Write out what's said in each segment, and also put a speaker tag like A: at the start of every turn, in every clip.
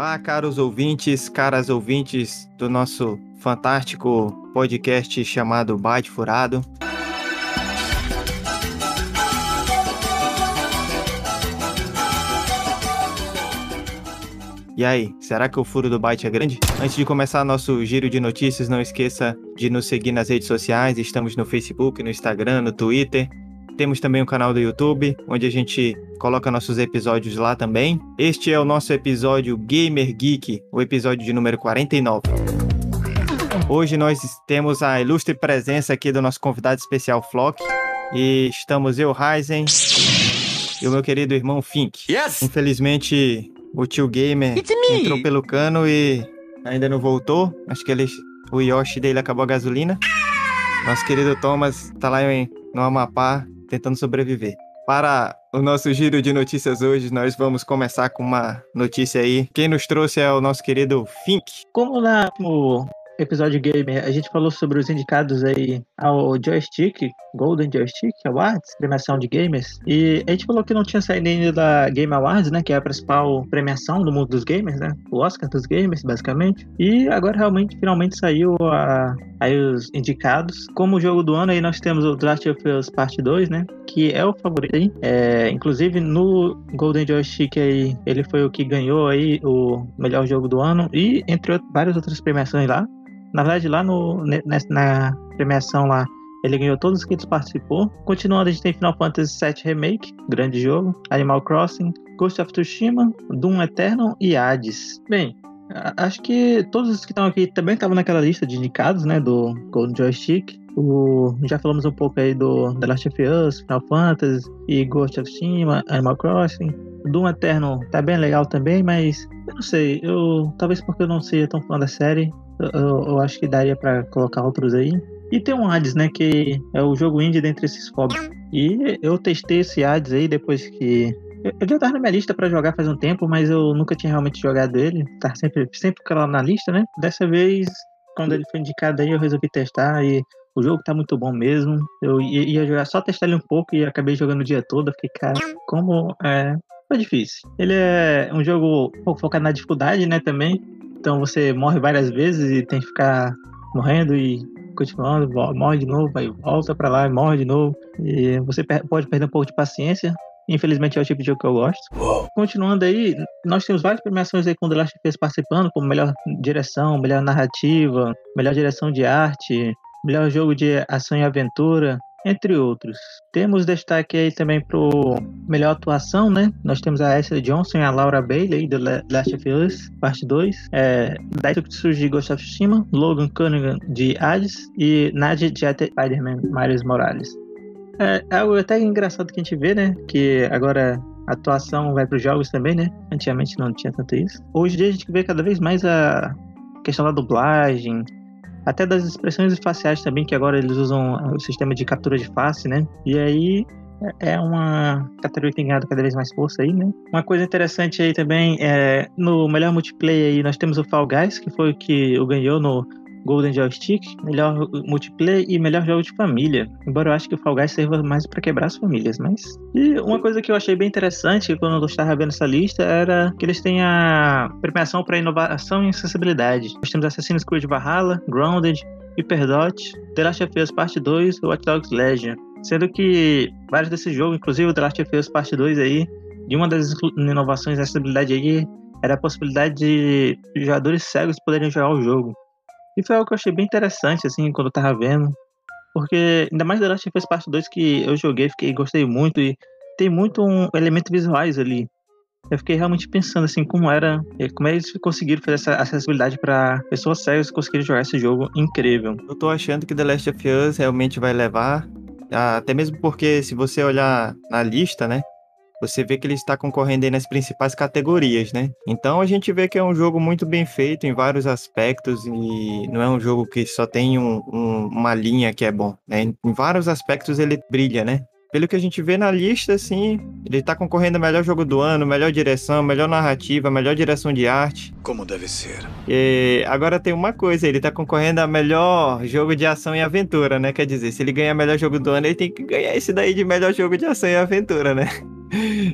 A: Olá, caros ouvintes, caras ouvintes do nosso fantástico podcast chamado Byte Furado. E aí, será que o furo do Byte é grande? Antes de começar nosso giro de notícias, não esqueça de nos seguir nas redes sociais. Estamos no Facebook, no Instagram, no Twitter. Temos também um canal do YouTube, onde a gente coloca nossos episódios lá também. Este é o nosso episódio Gamer Geek, o episódio de número 49. Hoje nós temos a ilustre presença aqui do nosso convidado especial Flock. E estamos eu, Ryzen, e o meu querido irmão Fink.
B: Yes!
A: Infelizmente, o tio Gamer entrou pelo cano e ainda não voltou. Acho que ele, o Yoshi dele acabou a gasolina. Nosso querido Thomas tá lá em, no Amapá tentando sobreviver. Para o nosso giro de notícias hoje, nós vamos começar com uma notícia aí. Quem nos trouxe é o nosso querido Fink.
C: Como na, no episódio gamer a gente falou sobre os indicados aí ao Joystick, Golden Joystick Awards, premiação de gamers, e a gente falou que não tinha saído ainda da Game Awards, né, que é a principal premiação do mundo dos gamers, né, o Oscar dos gamers, basicamente, e agora realmente, finalmente saiu a, aí os indicados. Como jogo do ano aí nós temos o Last of Us Parte 2, né, que é o favorito aí, é, inclusive no Golden Joystick aí, ele foi o que ganhou aí o melhor jogo do ano, e entre várias outras premiações lá, na verdade, lá no, na premiação lá, ele ganhou todos os que ele participou. Continuando, a gente tem Final Fantasy VII Remake, grande jogo, Animal Crossing, Ghost of Tsushima, Doom Eternal e Hades. Bem, acho que todos os que estão aqui também estavam naquela lista de indicados, né, do Golden Joystick. O, já falamos um pouco aí do The Last of Us, Final Fantasy e Ghost of Tsushima, Animal Crossing. Doom Eternal tá bem legal também, mas eu não sei, eu talvez porque eu não seja tão fã da série, eu, eu acho que daria para colocar outros aí. E tem um Hades, né? Que é o jogo indie dentre esses fobos. E eu testei esse Hades aí depois que. Eu já tava na minha lista para jogar faz um tempo, mas eu nunca tinha realmente jogado ele. Tá sempre, sempre lá na lista, né? Dessa vez, quando ele foi indicado aí, eu resolvi testar e o jogo tá muito bom mesmo. Eu ia jogar só testar ele um pouco e acabei jogando o dia todo. Fiquei, cara, como é. Foi difícil. Ele é um jogo focado na dificuldade, né? Também. Então você morre várias vezes e tem que ficar morrendo e continuando, morre de novo, aí volta para lá e morre de novo. E você pode perder um pouco de paciência. Infelizmente é o tipo de jogo que eu gosto. Continuando aí, nós temos várias premiações aí com The Last of Us participando, como melhor direção, melhor narrativa, melhor direção de arte, melhor jogo de ação e aventura, entre outros. Temos destaque aí também pro melhor atuação, né? Nós temos a Ashley Johnson e a Laura Bailey do Last of Us, parte 2. É, Daito Tsuji de Ghost of Tsushima, Logan Cunningham de Hades e Nadia de Spider-Man Miles Morales. É algo até engraçado que a gente vê, né? Que agora a atuação vai para os jogos também, né? Antigamente não tinha tanto isso. Hoje em dia a gente vê cada vez mais a questão da dublagem, até das expressões faciais também, que agora eles usam o sistema de captura de face, né? E aí é uma categoria que tem ganhado cada vez mais força aí, né? Uma coisa interessante aí também é no melhor multiplayer aí nós temos o Fall Guys, que foi o que o ganhou no Golden Joystick, melhor multiplayer e melhor jogo de família. Embora eu acho que o Fall Guys sirva mais para quebrar as famílias, mas. E uma coisa que eu achei bem interessante quando eu estava vendo essa lista era que eles têm a premiação para inovação e acessibilidade. Nós temos Assassin's Creed Valhalla, Grounded, Hyperdot, The Last of Us Part 2 e Watch Dogs Legion. Sendo que vários desses jogos, inclusive o The Last of Us Part 2 aí, de uma das inovações da acessibilidade aí era a possibilidade de jogadores cegos poderem jogar o jogo. E foi algo que eu achei bem interessante, assim, quando eu tava vendo. Porque, ainda mais The Last of Us Part 2 que eu joguei, fiquei, gostei muito. E tem muito um elemento visuais ali. Eu fiquei realmente pensando, assim, como era... Como eles conseguiram fazer essa acessibilidade para pessoas cegas conseguirem jogar esse jogo incrível.
A: Eu tô achando que The Last of Us realmente vai levar... Até mesmo porque, se você olhar na lista, né? Você vê que ele está concorrendo aí nas principais categorias, né? Então a gente vê que é um jogo muito bem feito em vários aspectos e não é um jogo que só tem um, um, uma linha que é bom, né? Em vários aspectos ele brilha, né? Pelo que a gente vê na lista, assim, ele tá concorrendo a melhor jogo do ano, melhor direção, melhor narrativa, melhor direção de arte.
B: Como deve ser.
A: E agora tem uma coisa, ele tá concorrendo a melhor jogo de ação e aventura, né? Quer dizer, se ele ganhar melhor jogo do ano, ele tem que ganhar esse daí de melhor jogo de ação e aventura, né?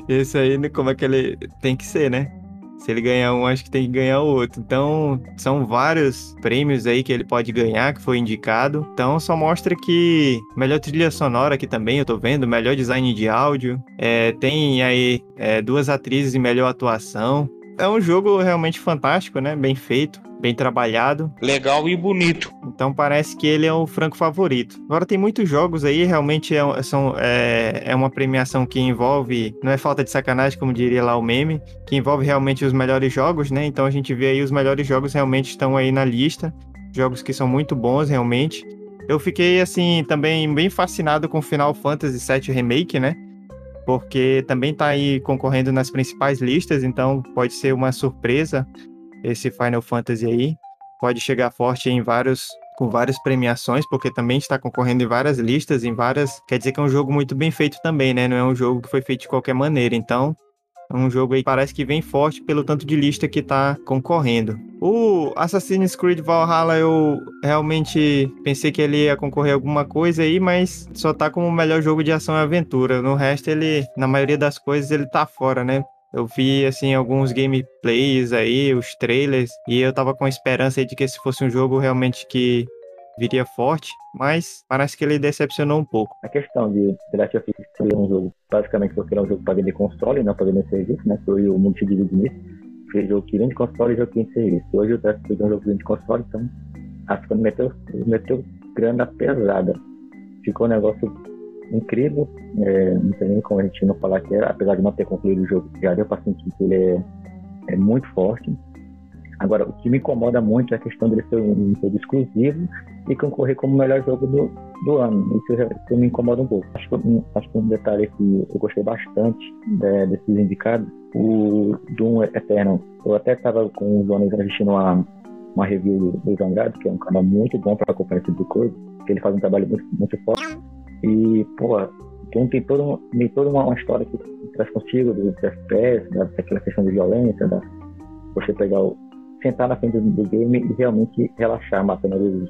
A: Esse aí, como é que ele tem que ser, né? Se ele ganhar um, acho que tem que ganhar o outro. Então, são vários prêmios aí que ele pode ganhar, que foi indicado. Então, só mostra que melhor trilha sonora aqui também, eu tô vendo, melhor design de áudio. É, tem aí é, duas atrizes em melhor atuação. É um jogo realmente fantástico, né? Bem feito bem trabalhado.
B: Legal e bonito.
A: Então parece que ele é o franco favorito. Agora tem muitos jogos aí, realmente é, são, é, é uma premiação que envolve, não é falta de sacanagem, como diria lá o meme, que envolve realmente os melhores jogos, né? Então a gente vê aí os melhores jogos realmente estão aí na lista. Jogos que são muito bons realmente. Eu fiquei, assim, também bem fascinado com Final Fantasy VII Remake, né? Porque também tá aí concorrendo nas principais listas, então pode ser uma surpresa esse Final Fantasy aí. Pode chegar forte em vários com várias premiações, porque também está concorrendo em várias listas, em várias. Quer dizer que é um jogo muito bem feito também, né? Não é um jogo que foi feito de qualquer maneira. Então, é um jogo aí que parece que vem forte pelo tanto de lista que está concorrendo. O Assassin's Creed Valhalla eu realmente pensei que ele ia concorrer a alguma coisa aí, mas só tá como o melhor jogo de ação e aventura. No resto ele, na maioria das coisas, ele tá fora, né? Eu vi, assim, alguns gameplays aí, os trailers, e eu tava com esperança de que esse fosse um jogo realmente que viria forte, mas parece que ele decepcionou um pouco.
D: A questão de The Last of Us ser um jogo, basicamente porque era um jogo para vender console, não para vender serviço, né? Foi o mundo dividido nisso. Foi jogo que vende console e jogo que vende serviço. Hoje o Last of Us é um jogo que vende console, então acho que meteu, meteu grana pesada. Ficou um negócio incrível. É, não tem nem como a gente não falar que era, apesar de não ter concluído o jogo, já deu para sentir que ele é, é, muito forte. Agora, o que me incomoda muito é a questão dele ser um jogo exclusivo e concorrer como o melhor jogo do, do ano. Isso, isso me incomoda um pouco. Acho que, acho que um detalhe que eu gostei bastante é, desses indicados, o Doom Eternal. Eu até estava com os donos assistindo uma, uma review do Luiz Andrade, que é um canal muito bom para acompanhar esse tipo de coisa, que ele faz um trabalho muito, muito forte. E, pô, então tem toda, tem toda uma, história que traz consigo do, FPS, da, daquela questão de violência, da, você pegar o, sentar na frente do, game e realmente relaxar, matando os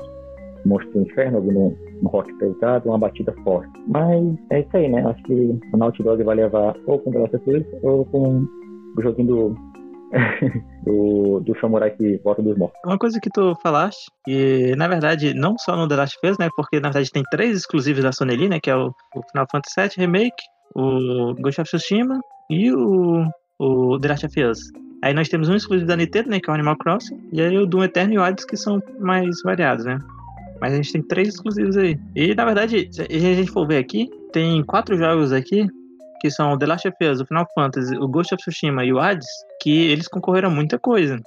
D: monstros do inferno, no, no rock pesado, uma batida forte. Mas é isso aí, né? Acho que o Naughty Dog vai levar ou com The Last of ou com o joguinho do do, do samurai que volta dos mortos.
C: Uma coisa que tu falaste, e na verdade, não só no The Last of Us, né? Porque na verdade tem três exclusivos da Sony ali, né? Que é o, o Final Fantasy VII Remake, o Ghost of Tsushima e o, o The Last of Us. Aí nós temos um exclusivo da Nintendo, né? Que é o Animal Crossing. E aí o Doom Eternal e o Hades, que são mais variados, né? Mas a gente tem três exclusivos aí. E na verdade, se a gente for ver aqui, tem quatro jogos aqui que são The Last of Us, o Final Fantasy, o Ghost of Tsushima e o Hades, que eles concorreram a muita coisa.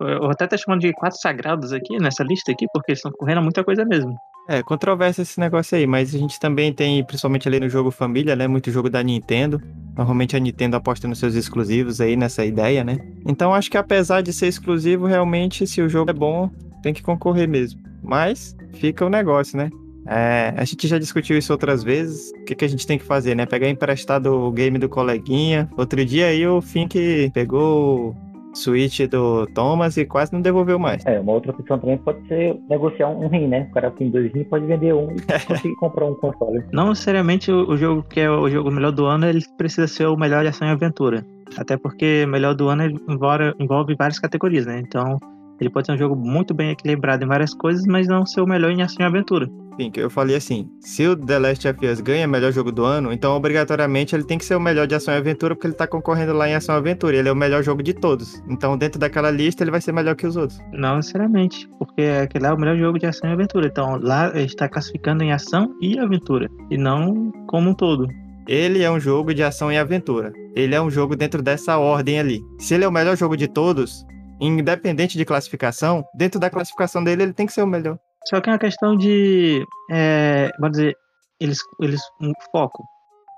C: Eu até tô chamando de quatro sagrados aqui nessa lista aqui, porque eles estão concorrendo a muita coisa mesmo.
A: É, controvérsia esse negócio aí, mas a gente também tem, principalmente ali no jogo família, né? Muito jogo da Nintendo. Normalmente a Nintendo aposta nos seus exclusivos aí nessa ideia, né? Então acho que apesar de ser exclusivo, realmente, se o jogo é bom, tem que concorrer mesmo. Mas fica o negócio, né? É, a gente já discutiu isso outras vezes. O que, que a gente tem que fazer, né? Pegar emprestado o game do coleguinha. Outro dia aí o Fink pegou o Switch do Thomas e quase não devolveu mais.
D: É, uma outra opção também pode ser negociar um rim, né? O cara tem dois rins, pode vender um e conseguir comprar um console.
C: Não necessariamente o, o jogo que é o jogo melhor do ano, ele precisa ser o melhor de ação e aventura. Até porque melhor do ano envolve, envolve várias categorias, né? Então, ele pode ser um jogo muito bem equilibrado em várias coisas, mas não ser o melhor em ação e aventura.
A: Sim, eu falei assim, se o The Last of Us ganha melhor jogo do ano, então obrigatoriamente ele tem que ser o melhor de ação e aventura, porque ele tá concorrendo lá em ação e aventura, ele é o melhor jogo de todos. Então dentro daquela lista ele vai ser melhor que os outros.
C: Não necessariamente, porque aquele é o melhor jogo de ação e aventura. Então lá ele está classificando em ação e aventura, e não como um todo.
A: Ele é um jogo de ação e aventura. Ele é um jogo dentro dessa ordem ali. Se ele é o melhor jogo de todos, independente de classificação, dentro da classificação dele, ele tem que ser o melhor.
C: Só que é uma questão de, é, vamos dizer, eles, eles um foco.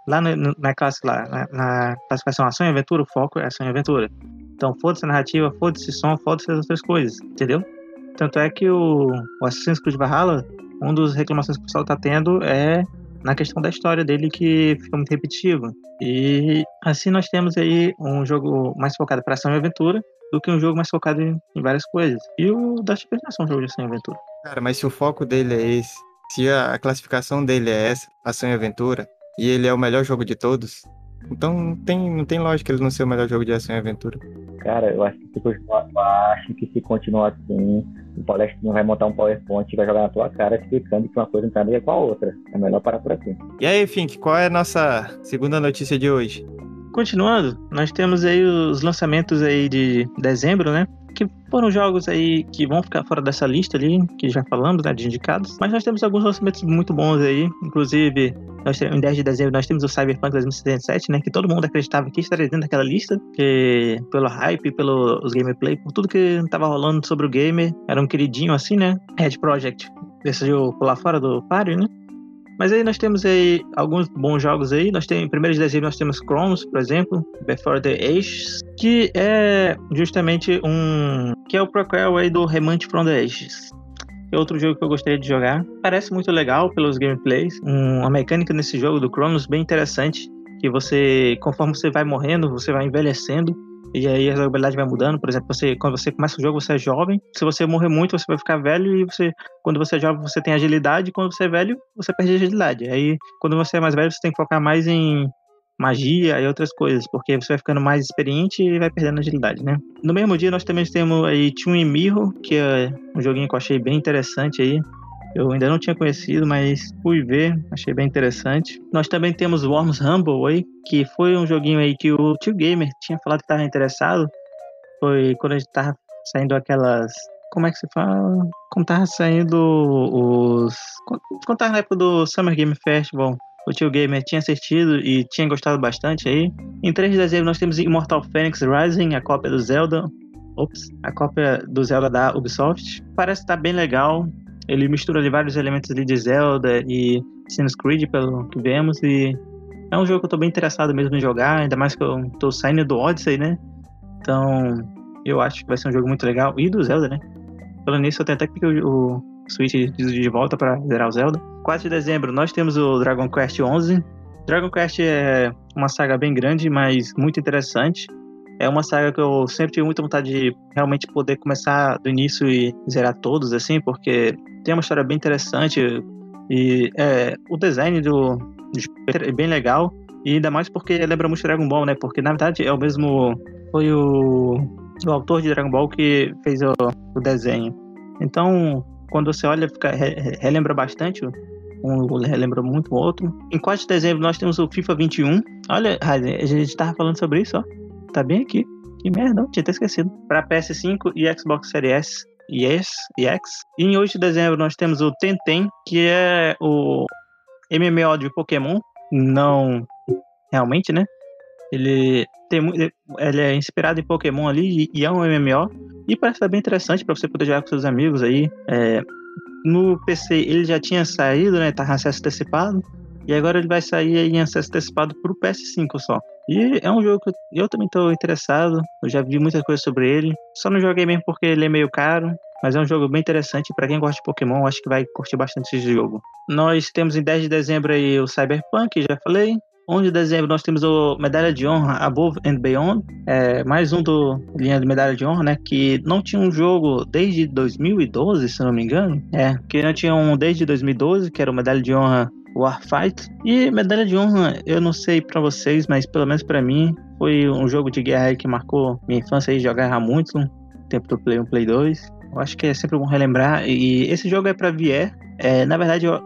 C: Lá na, na classe, lá, na, na, classificação ação e aventura, o foco é ação e aventura. Então, foda-se a narrativa, foda-se som, foda-se as outras coisas, entendeu? Tanto é que o, o Assassin's Creed Valhalla, um dos reclamações que o pessoal tá tendo é na questão da história dele que fica muito repetitivo. E assim nós temos aí um jogo mais focado para ação e aventura, do que um jogo mais focado em, em várias coisas. E o Dash Super é um jogo de ação e aventura.
A: Cara, mas se o foco dele é esse, se a classificação dele é essa, ação e aventura, e ele é o melhor jogo de todos, Então não tem, não tem lógica ele não ser o melhor jogo de ação e aventura.
D: Cara, eu acho que se continuar, eu acho que se continuar assim, o palestrinho vai montar um PowerPoint e vai jogar na tua cara explicando que uma coisa não tem nada a ver com a outra. É melhor parar por aqui.
A: E aí, Fink, qual é a nossa segunda notícia de hoje?
C: Continuando, nós temos aí os lançamentos aí de dezembro, né? Que foram jogos aí que vão ficar fora dessa lista ali, que já falamos, né, de indicados. Mas nós temos alguns lançamentos muito bons aí. Inclusive, nós temos, em 10 de dezembro nós temos o Cyberpunk 2077, né? Que todo mundo acreditava que estaria dentro daquela lista. Que pelo hype, pelos gameplay, por tudo que tava rolando sobre o gamer, era um queridinho assim, né? Red Project decidiu pular fora do páreo, né? Mas aí nós temos aí alguns bons jogos aí. Nós temos, em 1 de dezembro, nós temos Chronos, por exemplo, Before the Ages, que é justamente um. que é o prequel aí do Remnant from the Ages. É outro jogo que eu gostaria de jogar. Parece muito legal pelos gameplays. Um, uma mecânica nesse jogo do Chronos bem interessante. Que você, conforme você vai morrendo, você vai envelhecendo. E aí a jogabilidade vai mudando. Por exemplo, você, quando você começa o jogo, você é jovem. Se você morrer muito, você vai ficar velho. E você, quando você é jovem, você tem agilidade. Quando você é velho, você perde agilidade. Aí, quando você é mais velho, você tem que focar mais em magia e outras coisas, porque você vai ficando mais experiente e vai perdendo agilidade, né? No mesmo dia nós também temos aí Twin Mirror, que é um joguinho que eu achei bem interessante aí. Eu ainda não tinha conhecido, mas fui ver, achei bem interessante. Nós também temos Worms Rumble aí, que foi um joguinho aí que o Tio Gamer tinha falado que estava interessado. Foi quando a gente tava saindo aquelas. Como é que se fala? Quando tava saindo os. Quando tava na época do Summer Game Festival, o Tio Gamer tinha assistido e tinha gostado bastante aí. Em 3 de dezembro nós temos Immortal Phoenix Rising, a cópia do Zelda. Ops, a cópia do Zelda da Ubisoft. Parece estar tá bem legal. Ele mistura ali vários elementos ali de Zelda e Assassin's Creed, pelo que vemos, e é um jogo que eu tô bem interessado mesmo em jogar, ainda mais que eu tô saindo do Odyssey, né? Então, eu acho que vai ser um jogo muito legal. E do Zelda, né? Falando nisso, eu tenho até que o Switch de volta para zerar o Zelda. 4 de dezembro, nós temos o Dragon Quest 11. Dragon Quest é uma saga bem grande, mas muito interessante. É uma saga que eu sempre tive muita vontade de realmente poder começar do início e zerar todos, assim, porque tem uma história bem interessante e é, o design do, é bem legal. E ainda mais porque lembra muito Dragon Ball, né? Porque na verdade é o mesmo. Foi o, o autor de Dragon Ball que fez o, o desenho. Então, quando você olha, fica, re, relembra bastante. Um relembra muito o outro. Em 4 de dezembro nós temos o FIFA 21. Olha, a gente tava falando sobre isso, ó. Tá bem aqui. Que merda, não, tinha até esquecido. Para PS5 e Xbox Series S S e X. E em 8 de dezembro nós temos o Tenten, que é o MMO de Pokémon. Não realmente, né? Ele tem ele é inspirado em Pokémon ali e, é um MMO. E parece estar bem interessante para você poder jogar com seus amigos aí. É, no PC ele já tinha saído, né? Tá em acesso antecipado. E agora ele vai sair em acesso antecipado para o PS5 só. E é um jogo que eu, também estou interessado. Eu já vi muita coisa sobre ele. Só não joguei mesmo porque ele é meio caro. Mas é um jogo bem interessante. Para quem gosta de Pokémon, acho que vai curtir bastante esse jogo. Nós temos em 10 de dezembro aí o Cyberpunk, já falei. 11 de dezembro nós temos o Medalha de Honra Above and Beyond, é, mais um do linha de Medalha de Honra, né? Que não tinha um jogo desde 2012, se não me engano. É, que não tinha um desde 2012, que era o Medalha de Honra Warfight. E Medalha de Honra, eu não sei para vocês, mas pelo menos para mim, foi um jogo de guerra que marcou minha infância aí, jogar muito, tempo do Play 1, Play 2. Eu acho que é sempre bom relembrar. E esse jogo é para VR. É, na verdade, eu,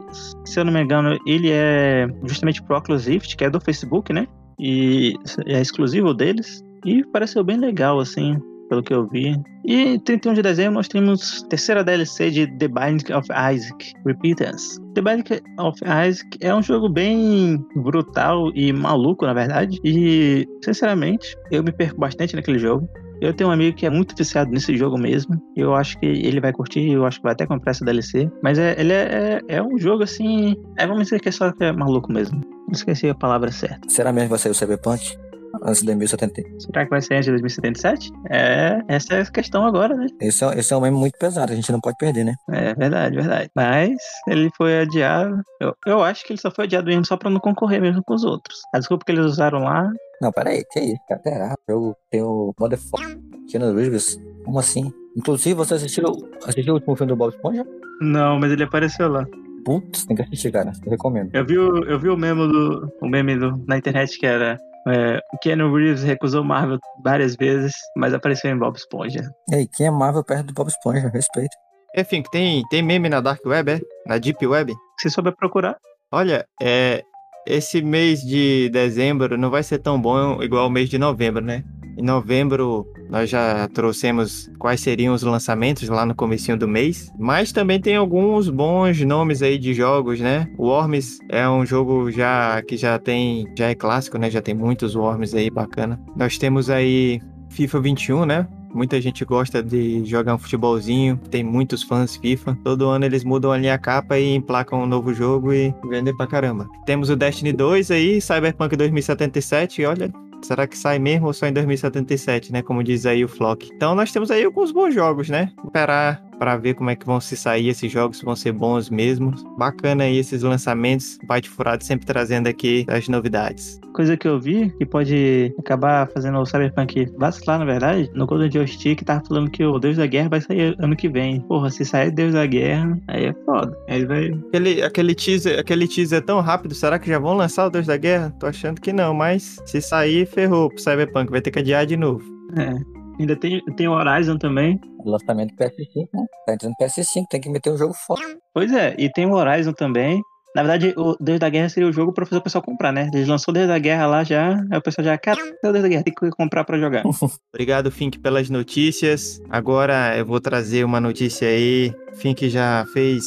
C: se eu não me engano, ele é justamente pro Oculus Rift, que é do Facebook, né? E é exclusivo deles. E pareceu bem legal, assim pelo que eu vi. E 31 de dezembro nós temos terceira DLC de The Binding of Isaac, Repentance. The Binding of Isaac é um jogo bem brutal e maluco, na verdade. E, sinceramente, eu me perco bastante naquele jogo. Eu tenho um amigo que é muito viciado nesse jogo mesmo. Eu acho que ele vai curtir, eu acho que vai até comprar essa DLC. Mas é, ele é, é, é um jogo assim. É, vamos dizer que é só que é maluco mesmo. Não esqueci a palavra certa.
B: Será mesmo que vai sair o Cyberpunk? antes de 2070.
C: Será que vai ser antes de 2077? É, essa é a questão agora, né?
B: Esse é, esse é um meme muito pesado, a gente não pode perder, né?
C: É verdade, verdade. Mas ele foi adiado. Eu, eu acho que ele só foi adiado mesmo só pra não concorrer mesmo com os outros. A desculpa que eles usaram lá.
B: Não, peraí, que aí? Pera, eu tenho Motherfucker, Keanu Reeves. Como assim? Inclusive, você assistiu, assistiu o último filme do Bob Esponja?
C: Não, mas ele apareceu lá.
B: Putz, tem que assistir, cara. Eu recomendo.
C: Eu vi o, eu vi o meme do. O meme do, na internet que era É, o Keanu Reeves recusou Marvel várias vezes, mas apareceu em Bob Esponja.
B: Ei, quem é Marvel perto do Bob Esponja? Respeito.
A: Enfim, tem, tem meme na Dark Web, é? Na Deep Web?
C: Se souber procurar.
A: Olha, é, esse mês de dezembro não vai ser tão bom igual o mês de novembro, né? Em novembro nós já trouxemos quais seriam os lançamentos lá no comecinho do mês, mas também tem alguns bons nomes aí de jogos, né? O Worms é um jogo já que já tem, já é clássico, né? Já tem muitos Worms aí bacana. Nós temos aí FIFA 21, né? Muita gente gosta de jogar um futebolzinho, tem muitos fãs FIFA. Todo ano eles mudam ali a capa e emplacam um novo jogo e vendem pra caramba. Temos o Destiny 2 aí, Cyberpunk 2077, e olha, Será que sai mesmo ou só em 2077, né? Como diz aí o Flock. Então nós temos aí alguns bons jogos, né? Esperar para ver como é que vão se sair esses jogos, se vão ser bons mesmo. Bacana aí esses lançamentos, Byte Furado sempre trazendo aqui as novidades.
C: Coisa que eu vi que pode acabar fazendo o Cyberpunk vacilar, na verdade, no Golden Joystick tava falando que o Deus da Guerra vai sair ano que vem. Porra, se sair Deus da Guerra, aí é foda. Aí vai.
A: Aquele, aquele, teaser, aquele teaser é tão rápido, será que já vão lançar o Deus da Guerra? Tô achando que não, mas se sair, ferrou pro Cyberpunk, vai ter que adiar de novo.
C: É. Ainda tem, tem o Horizon também.
B: Lançamento PS5, né? Tá entrando PS5, tem que meter um jogo foda.
C: Pois é, e tem o Horizon também. Na verdade, o Deus da Guerra seria o jogo pra fazer o pessoal comprar, né? Eles lançou o Deus da Guerra lá já, aí o pessoal já, cara, o Deus da Guerra, tem que comprar pra jogar.
A: Obrigado, Fink, pelas notícias. Agora eu vou trazer uma notícia aí. Fink já fez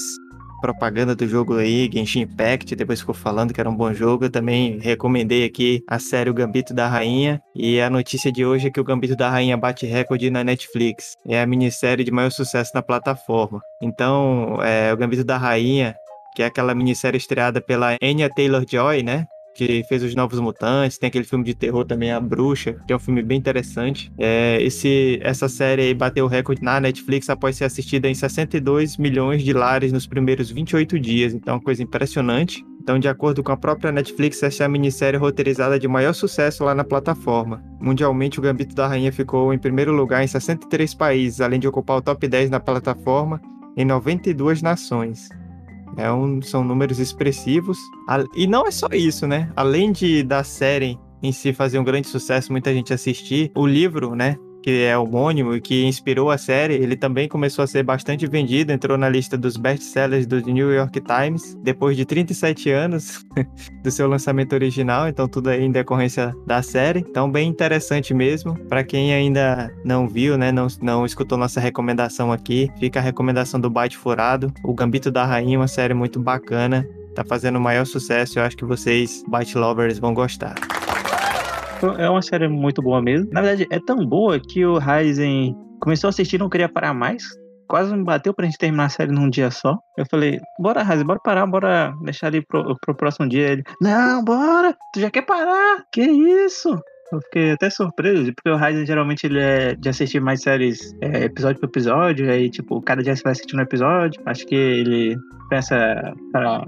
A: propaganda do jogo aí, Genshin Impact, depois ficou falando que era um bom jogo. Eu também recomendei aqui a série O Gambito da Rainha. E a notícia de hoje é que o Gambito da Rainha bate recorde na Netflix. É a minissérie de maior sucesso na plataforma. Então, é, o Gambito da Rainha, que é aquela minissérie estreada pela Anya Taylor-Joy, né? Que fez os Novos Mutantes, tem aquele filme de terror também, A Bruxa, que é um filme bem interessante. É, esse, essa série bateu o recorde na Netflix após ser assistida em 62 milhões de lares nos primeiros 28 dias, então uma coisa impressionante. Então, de acordo com a própria Netflix, essa é a minissérie roteirizada de maior sucesso lá na plataforma. Mundialmente, o Gambito da Rainha ficou em primeiro lugar em 63 países, além de ocupar o top 10 na plataforma em 92 nações. É um, são números expressivos. E não é só isso, né? Além de da série em si fazer um grande sucesso, muita gente assistir, o livro, né? Que é homônimo e que inspirou a série, ele também começou a ser bastante vendido, entrou na lista dos best-sellers do New York Times, depois de 37 anos do seu lançamento original, então tudo aí em decorrência da série. Então, bem interessante mesmo. Para quem ainda não viu, né, não, não escutou nossa recomendação aqui, fica a recomendação do Byte Furado, O Gambito da Rainha, uma série muito bacana, tá fazendo o maior sucesso, eu acho que vocês, Byte Lovers, vão gostar.
C: É uma série muito boa mesmo. Na verdade, é tão boa que o Ryzen começou a assistir e não queria parar mais. Quase me bateu pra gente terminar a série num dia só. Eu falei, bora, Ryzen, bora parar, bora deixar ali pro, pro próximo dia. Ele, não, bora, tu já quer parar? Que isso? Eu fiquei até surpreso, porque o Ryzen geralmente ele é de assistir mais séries é, episódio por episódio, aí tipo, cada dia você vai assistindo um episódio. Acho que ele pensa para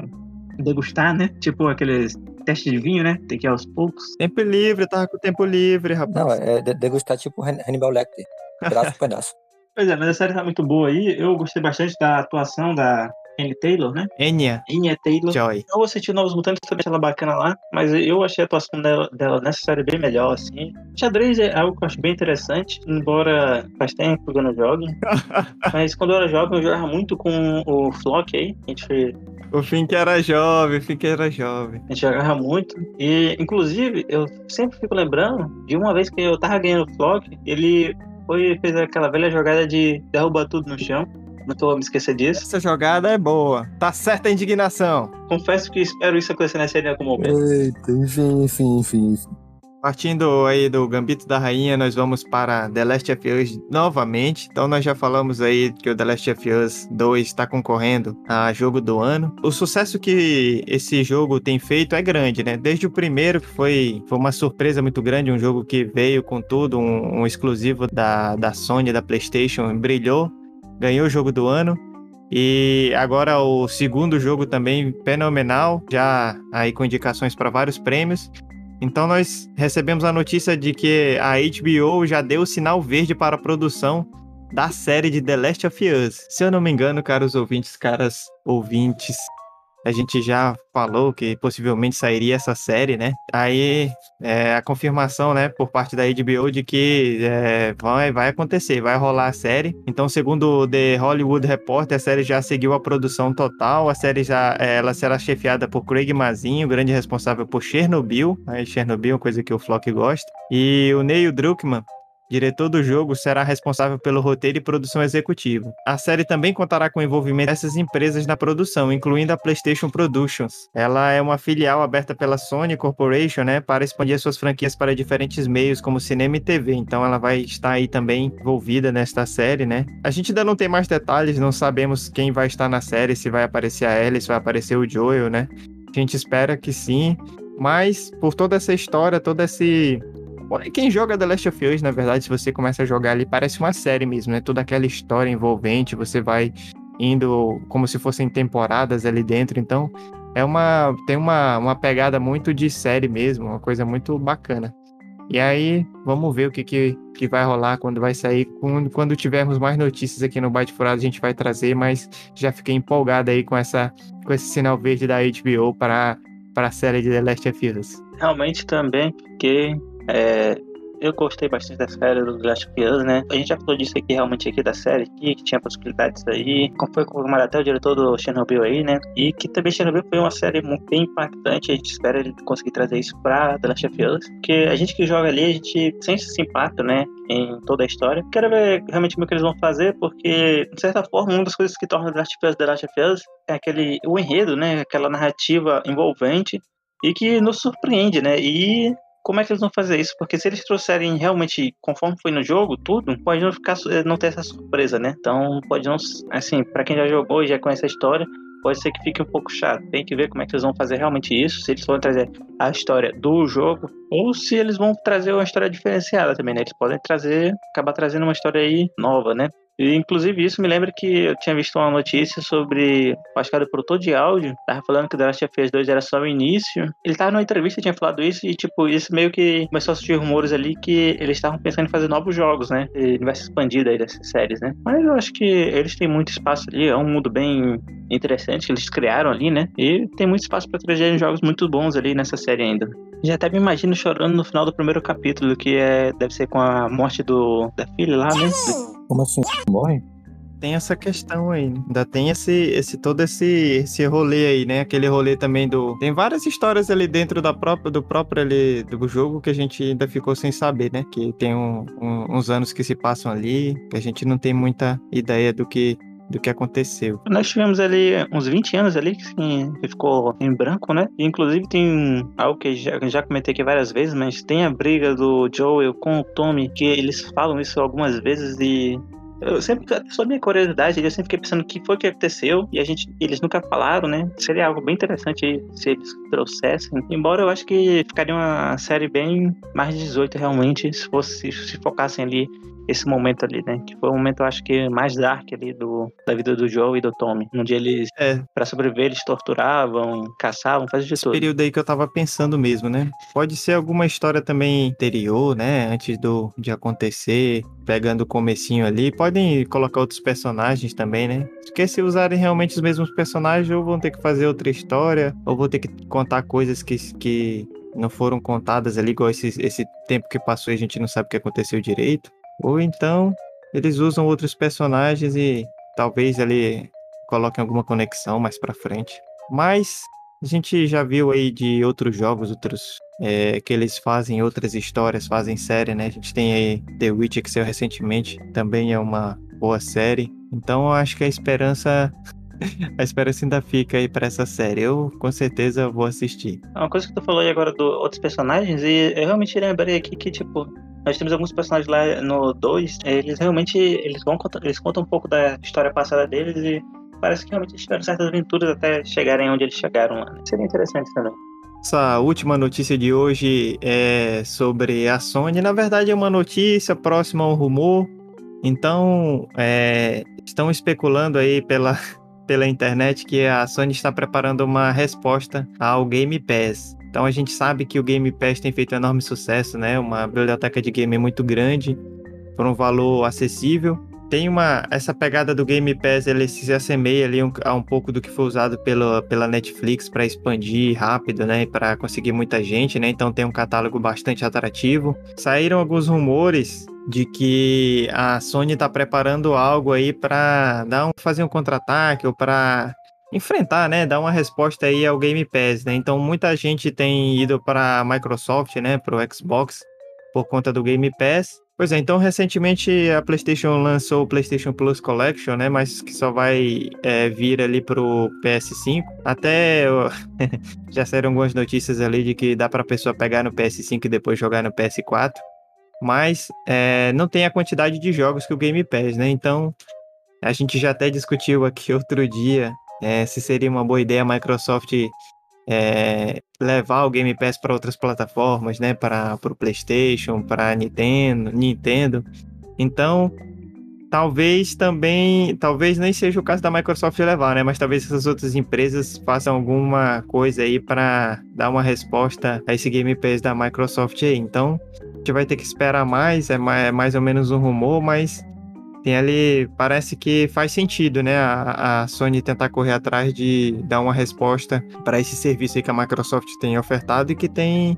C: degustar, né? Tipo aqueles testes de vinho, né? Tem que ir aos poucos.
A: Tempo livre, tava com tempo livre, rapaz.
B: Não, é degustar tipo Hannibal Lecter. Pedaço por pedaço.
C: Pois é, mas a série tá muito boa aí. Eu gostei bastante da atuação da Annie Taylor, né?
A: Enya.
C: Enya Taylor.
A: Joy.
C: Eu assisti Novos Mutantes, também achei ela bacana lá, mas eu achei a atuação dela, dela nessa série bem melhor, assim. Xadrez é algo que eu acho bem interessante, embora faz tempo que eu não jogue. mas quando eu era jovem, eu jogava muito com o Flock aí. A gente
A: o Fink era jovem, o Fink era jovem.
C: A gente jogava muito. E, inclusive, eu sempre fico lembrando de uma vez que eu tava ganhando o Flock, ele foi fez aquela velha jogada de derrubar tudo no chão. Não tô me esquecer disso.
A: Essa jogada é boa. Tá certa a indignação.
C: Confesso que espero isso acontecer na série em algum momento.
B: Eita, enfim, enfim, enfim.
A: Partindo aí do Gambito da Rainha, nós vamos para The Last of Us novamente. Então nós já falamos aí que o The Last of Us 2 está concorrendo a jogo do ano. O sucesso que esse jogo tem feito é grande, né? Desde o primeiro, que foi, foi uma surpresa muito grande, um jogo que veio com tudo, um, um exclusivo da, da Sony, da PlayStation, brilhou, ganhou o jogo do ano. E agora o segundo jogo também fenomenal, já aí com indicações para vários prêmios. Então nós recebemos a notícia de que a HBO já deu o sinal verde para a produção da série de The Last of Us. Se eu não me engano, caros ouvintes, caras ouvintes, a gente já falou que possivelmente sairia essa série, né? Aí é, a confirmação, né, por parte da HBO de que é, vai, vai acontecer, vai rolar a série. Então, segundo o The Hollywood Reporter, a série já seguiu a produção total. A série já é, ela será chefiada por Craig Mazin, o grande responsável por Chernobyl. Aí, Chernobyl é uma coisa que o Flock gosta. E o Neil Druckmann, diretor do jogo, será responsável pelo roteiro e produção executiva. A série também contará com o envolvimento dessas empresas na produção, incluindo a PlayStation Productions. Ela é uma filial aberta pela Sony Corporation, né, para expandir suas franquias para diferentes meios, como cinema e TV. Então ela vai estar aí também envolvida nesta série, né? A gente ainda não tem mais detalhes, não sabemos quem vai estar na série, se vai aparecer a Ellie, se vai aparecer o Joel, né? A gente espera que sim, mas por toda essa história, todo esse quem joga The Last of Us, na verdade, se você começa a jogar ali, parece uma série mesmo, né? Toda aquela história envolvente, você vai indo como se fossem temporadas ali dentro, então é uma tem uma, uma pegada muito de série mesmo, uma coisa muito bacana. E aí, vamos ver o que, que, que vai rolar quando vai sair. Quando, quando tivermos mais notícias aqui no Byte Furado, a gente vai trazer, mas já fiquei empolgado aí com, essa, com esse sinal verde da HBO para, para a série de The Last of Us.
C: Realmente também fiquei é, eu gostei bastante da série do Last of Us, né? A gente já falou disso aqui realmente aqui da série, aqui, que tinha possibilidades aí. Como foi com até o diretor do Chernobyl aí, né? E que também Chernobyl foi uma série bem impactante. A gente espera ele conseguir trazer isso pra The Last of Us. Porque a gente que joga ali, a gente sente esse impacto, né? Em toda a história. Quero ver realmente como é que eles vão fazer, porque, de certa forma, uma das coisas que torna The Last of Us The Last of Us é aquele, o enredo, né? Aquela narrativa envolvente e que nos surpreende, né? E como é que eles vão fazer isso? Porque se eles trouxerem realmente conforme foi no jogo, tudo, pode não ficar eh, não ter essa surpresa, né? Então pode não, assim, para quem já jogou e já conhece a história, pode ser que fique um pouco chato. Tem que ver como é que eles vão fazer realmente isso, se eles vão trazer a história do jogo ou se eles vão trazer uma história diferenciada também, né? Eles podem trazer, acabar trazendo uma história aí nova, né? E, inclusive, isso me lembra que eu tinha visto uma notícia sobre, acho que era o produtor de áudio, tava falando que The Last of Us 2 era só o início. Ele tava numa entrevista, tinha falado isso, e, tipo, isso meio que começou a surgir rumores ali que eles estavam pensando em fazer novos jogos, né? E universo expandido aí dessas séries, né? Mas eu acho que eles têm muito espaço ali, é um mundo bem interessante que eles criaram ali, né? E tem muito espaço para trazer jogos muito bons ali nessa série ainda. Já até me imagino chorando no final do primeiro capítulo, que é, deve ser com a morte do, da filha lá, né?
B: Como assim? Morre?
A: Tem essa questão aí, né? ainda tem esse, esse todo esse, esse rolê aí, né? Aquele rolê também do. Tem várias histórias ali dentro da própria, do próprio ali, do jogo que a gente ainda ficou sem saber, né? Que tem um, um, uns anos que se passam ali, que a gente não tem muita ideia do que do que aconteceu.
C: Nós tivemos ali uns 20 anos ali que ficou em branco, né? E, inclusive tem algo que já, já comentei aqui várias vezes, mas tem a briga do Joel com o Tommy, que eles falam isso algumas vezes e eu sempre, só minha curiosidade, eu sempre fiquei pensando o que foi que aconteceu e a gente, eles nunca falaram, né? Seria algo bem interessante se eles trouxessem. Embora eu acho que ficaria uma série bem mais 18 realmente, se fosse se focassem ali esse momento ali, né? Que foi o momento, eu acho que mais dark ali do, da vida do Joe e do Tommy. Onde eles, é. para sobreviver, eles torturavam, caçavam, faziam de
A: esse
C: tudo.
A: período aí que eu tava pensando mesmo, né? Pode ser alguma história também interior, né? Antes do, de acontecer, pegando o comecinho ali. Podem colocar outros personagens também, né? Porque se usarem realmente os mesmos personagens, ou vão ter que fazer outra história, ou vão ter que contar coisas que, que não foram contadas ali, igual esse, esse tempo que passou e a gente não sabe o que aconteceu direito. Ou então eles usam outros personagens e talvez ali coloquem alguma conexão mais para frente. Mas a gente já viu aí de outros jogos, outros é, que eles fazem outras histórias, fazem série, né? A gente tem aí The Witcher que saiu recentemente, também é uma boa série. Então eu acho que a esperança a esperança ainda fica aí para essa série. Eu com certeza vou assistir.
C: Uma coisa que tu falou aí agora dos outros personagens, e eu realmente lembrei aqui que, tipo, nós temos alguns personagens lá no 2, eles realmente eles vão eles contam um pouco da história passada deles e parece que realmente tiveram certas aventuras até chegarem onde eles chegaram lá. Né? Seria interessante também.
A: Essa última notícia de hoje é sobre a Sony. Na verdade, é uma notícia próxima ao rumor. Então, é, estão especulando aí pela, pela internet que a Sony está preparando uma resposta ao Game Pass. Então a gente sabe que o Game Pass tem feito um enorme sucesso, né? Uma biblioteca de game muito grande, por um valor acessível. tem uma essa pegada do Game Pass, ele se assemelha ali um, a um pouco do que foi usado pelo, pela Netflix para expandir rápido, né, para conseguir muita gente, né? Então tem um catálogo bastante atrativo. Saíram alguns rumores de que a Sony está preparando algo aí para dar um fazer um contra-ataque ou para enfrentar, né, dar uma resposta aí ao Game Pass, né? Então muita gente tem ido para a Microsoft, né, para o Xbox por conta do Game Pass. Pois é, então recentemente a PlayStation lançou o PlayStation Plus Collection, né? Mas que só vai é, vir ali pro PS5. Até já saíram algumas notícias ali de que dá para pessoa pegar no PS5 e depois jogar no PS4. Mas é, não tem a quantidade de jogos que o Game Pass, né? Então a gente já até discutiu aqui outro dia é, se seria uma boa ideia a Microsoft é, levar o Game Pass para outras plataformas, né? Para o PlayStation, para Nintendo, Nintendo. Então, talvez também, talvez nem seja o caso da Microsoft levar, né? Mas talvez essas outras empresas façam alguma coisa aí para dar uma resposta a esse Game Pass da Microsoft aí. Então, a gente vai ter que esperar mais, é mais, é mais ou menos um rumor, mas tem ali, parece que faz sentido, né? A, a Sony tentar correr atrás de dar uma resposta para esse serviço que a Microsoft tem ofertado e que tem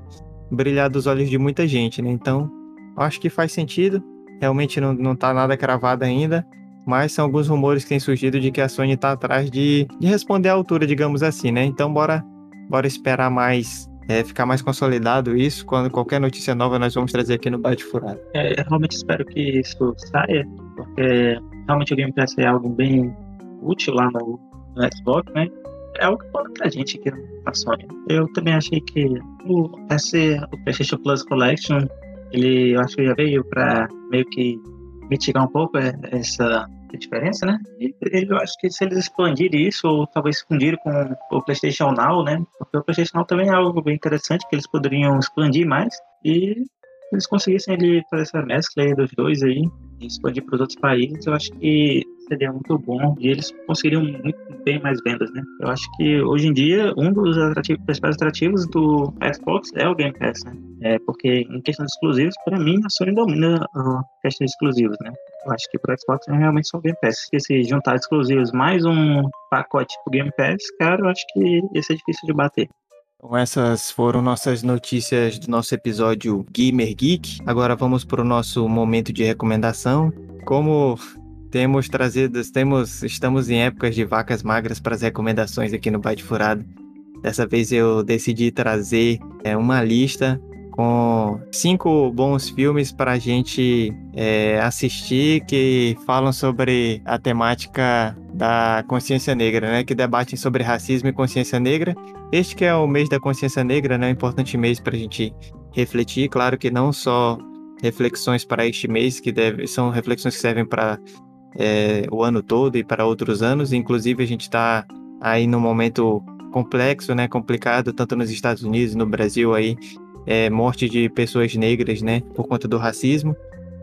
A: brilhado os olhos de muita gente, né? Então, acho que faz sentido. Realmente não, não tá nada cravado ainda, mas são alguns rumores que têm surgido de que a Sony tá atrás de, de responder à altura, digamos assim, né? Então, bora, bora esperar mais é, ficar mais consolidado isso. Quando qualquer notícia nova nós vamos trazer aqui no Bate Furado.
C: É, eu realmente espero que isso saia, porque realmente o Game Pass é algo bem útil lá no, no Xbox, né? É algo pode pra gente aqui na Sony. Eu também achei que o, esse, o PlayStation Plus Collection, ele eu acho que já veio para meio que mitigar um pouco essa a diferença, né? E eu acho que se eles expandirem isso, ou talvez fundirem com o PlayStation Now, né? Porque o PlayStation Now também é algo bem interessante que eles poderiam expandir mais e eles conseguissem ali fazer essa mescla aí dos dois aí e expandir para os outros países, eu acho que seria muito bom e eles conseguiriam muito bem mais vendas, né? Eu acho que hoje em dia um dos atrativos, principais atrativos do Xbox é o Game Pass, né? É porque em questão de exclusivos, para mim a Sony domina a questão de exclusivos, né? Eu acho que pro Xbox é realmente só o Game Pass. Se se juntar exclusivos mais um pacote pro Game Pass, cara, eu acho que ia ser difícil de bater.
A: Então essas foram nossas notícias do nosso episódio Gamer Geek. Agora vamos para o nosso momento de recomendação. Como temos trazido, temos, estamos em épocas de vacas magras para as recomendações aqui no Bate Furado. Dessa vez eu decidi trazer é, uma lista com cinco bons filmes para a gente é, assistir que falam sobre a temática da consciência negra, né? Que debatem sobre racismo e consciência negra. Este que é o mês da consciência negra, né? Um importante mês para a gente refletir. Claro que não só reflexões para este mês, que deve, são reflexões que servem para é, o ano todo e para outros anos. Inclusive, a gente está aí num momento complexo, né? Complicado, tanto nos Estados Unidos, no Brasil aí, é, morte de pessoas negras, né, por conta do racismo.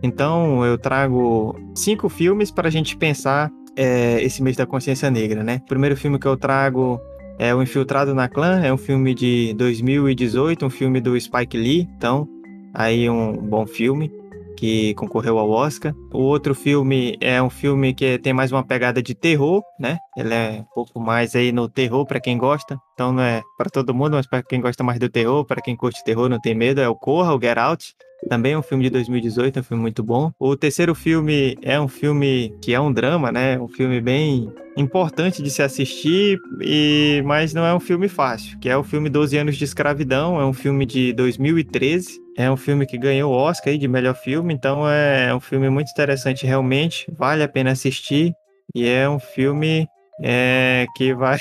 A: Então eu trago cinco filmes para a gente pensar é, esse mês da consciência negra, né? O primeiro filme que eu trago é O Infiltrado na Clã, é um filme de 2018, um filme do Spike Lee, então aí um bom filme que concorreu ao Oscar. O outro filme é um filme que tem mais uma pegada de terror, né? Ele é um pouco mais aí no terror para quem gosta. Então não é para todo mundo, mas para quem gosta mais do terror, para quem curte terror, não tem medo, é o Corra, o Get Out. Também é um filme de 2018, é um filme muito bom. O terceiro filme é um filme que é um drama, né? Um filme bem importante de se assistir, e mas não é um filme fácil, que é o filme 12 anos de escravidão, é um filme de 2013. É um filme que ganhou o Oscar aí de melhor filme, então é um filme muito interessante realmente, vale a pena assistir. E é um filme é, que vai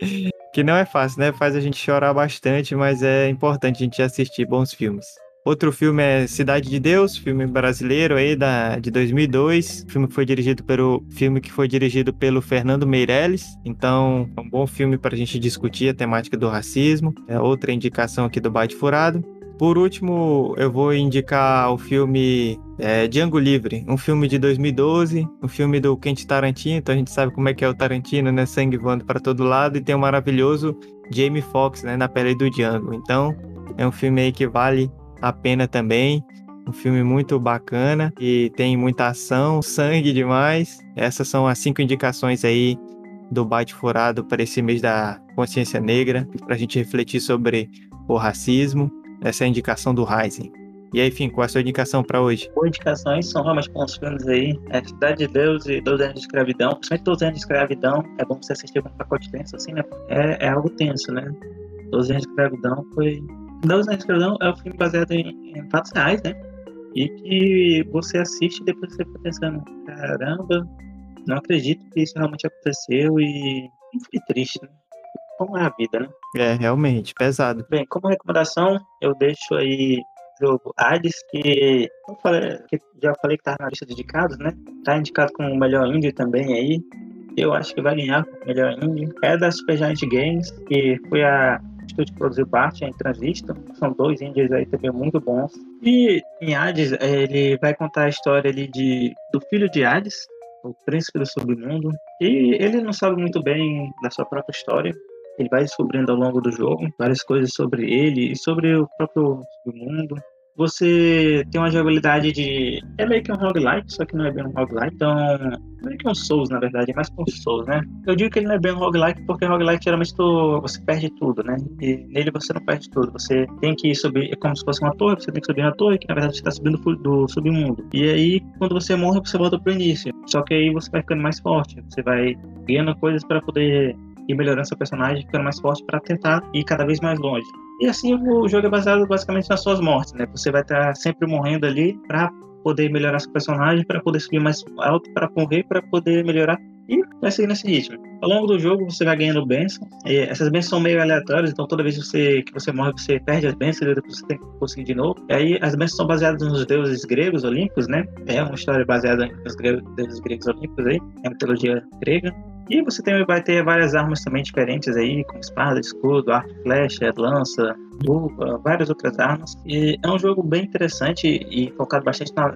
A: que não é fácil, né? Faz a gente chorar bastante, mas é importante a gente assistir bons filmes. Outro filme é Cidade de Deus, filme brasileiro aí da, de 2002. O filme foi dirigido pelo filme que foi dirigido pelo Fernando Meirelles. Então, é um bom filme para a gente discutir a temática do racismo. É outra indicação aqui do Bate Furado. Por último, eu vou indicar o filme é, Django Livre, um filme de 2012, um filme do Quentin Tarantino, então a gente sabe como é que é o Tarantino, né? Sangue voando para todo lado, e tem o maravilhoso Jamie Foxx, né? Na pele do Django. Então, é um filme aí que vale a pena também. Um filme muito bacana e tem muita ação, sangue demais. Essas são as cinco indicações aí do Bate Furado para esse mês da consciência negra, para a gente refletir sobre o racismo. Essa é a indicação do Rising. E aí, enfim, qual é a sua indicação para hoje?
C: Boas indicações são realmente bons filmes aí. É Cidade de Deus e 12 anos de escravidão. Principalmente 12 anos de escravidão. É bom você assistir com um pacote tenso, assim, né? É, é algo tenso, né? 12 anos de escravidão foi. 12 anos de escravidão é um filme baseado em, em fatos reais, né? E que você assiste e depois você fica pensando: caramba, não acredito que isso realmente aconteceu e. Fiquei triste, né? Como é a vida, né?
A: É, realmente, pesado.
C: Bem, como recomendação, eu deixo aí jogo Hades, que, eu falei, que já falei que tá na lista de indicados, né? Tá indicado como o melhor indie também aí. Eu acho que vai ganhar como melhor indie. É da Supergiant Games, que foi a estúdio que produziu parte em Transistor. São dois indies aí também muito bons. E em Hades, ele vai contar a história ali de, do filho de Hades, o príncipe do submundo. E ele não sabe muito bem da sua própria história. Ele vai descobrindo ao longo do jogo várias coisas sobre ele e sobre o próprio mundo. Você tem uma jogabilidade de. É meio que um roguelike, só que não é bem um roguelike. Então, meio que um Souls, na verdade, é mais que um Souls, né? Eu digo que ele não é bem um roguelike porque roguelike geralmente tu, você perde tudo, né? E nele você não perde tudo. Você tem que subir, é como se fosse uma torre, você tem que subir na torre, que na verdade você está subindo do submundo. E aí, quando você morre, você volta pro início. Só que aí você vai ficando mais forte. Você vai ganhando coisas para poder e melhorando seu personagem, ficando mais forte para tentar ir cada vez mais longe. E assim o jogo é baseado basicamente nas suas mortes, né? Você vai estar sempre morrendo ali para poder melhorar seu personagem, para poder subir mais alto, para correr, para poder melhorar e vai seguir nesse ritmo. Ao longo do jogo você vai ganhando bênçãos. essas bênçãos são meio aleatórias, então toda vez que você, que você morre, você perde as bênçãos e depois você tem que conseguir de novo. E aí as bênçãos são baseadas nos deuses gregos olímpicos, né? É uma história baseada nos deuses gregos olímpicos aí, é a mitologia grega. E você tem, vai ter várias armas também diferentes aí, como espada, escudo, arco, flecha, lança, luva, várias outras armas. E é um jogo bem interessante e focado bastante na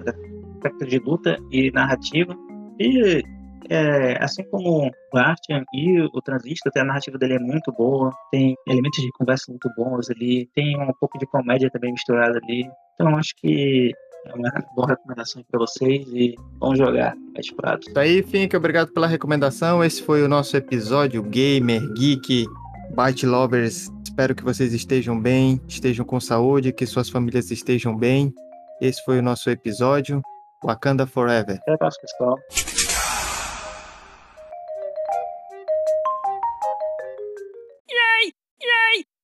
C: aspecto de luta e narrativa. E é, assim como o Artian e o Transistor, a narrativa dele é muito boa, tem elementos de conversa muito bons ali, tem um pouco de comédia também misturada ali. Então acho que é uma boa recomendação para vocês e vamos jogar Pet Prato.
A: Isso aí, Fink, obrigado pela recomendação. Esse foi o nosso episódio Gamer, Geek, Byte Lovers. Espero que vocês estejam bem, estejam com saúde, que suas famílias estejam bem. Esse foi o nosso episódio. Wakanda Forever.
C: Até a próxima, pessoal.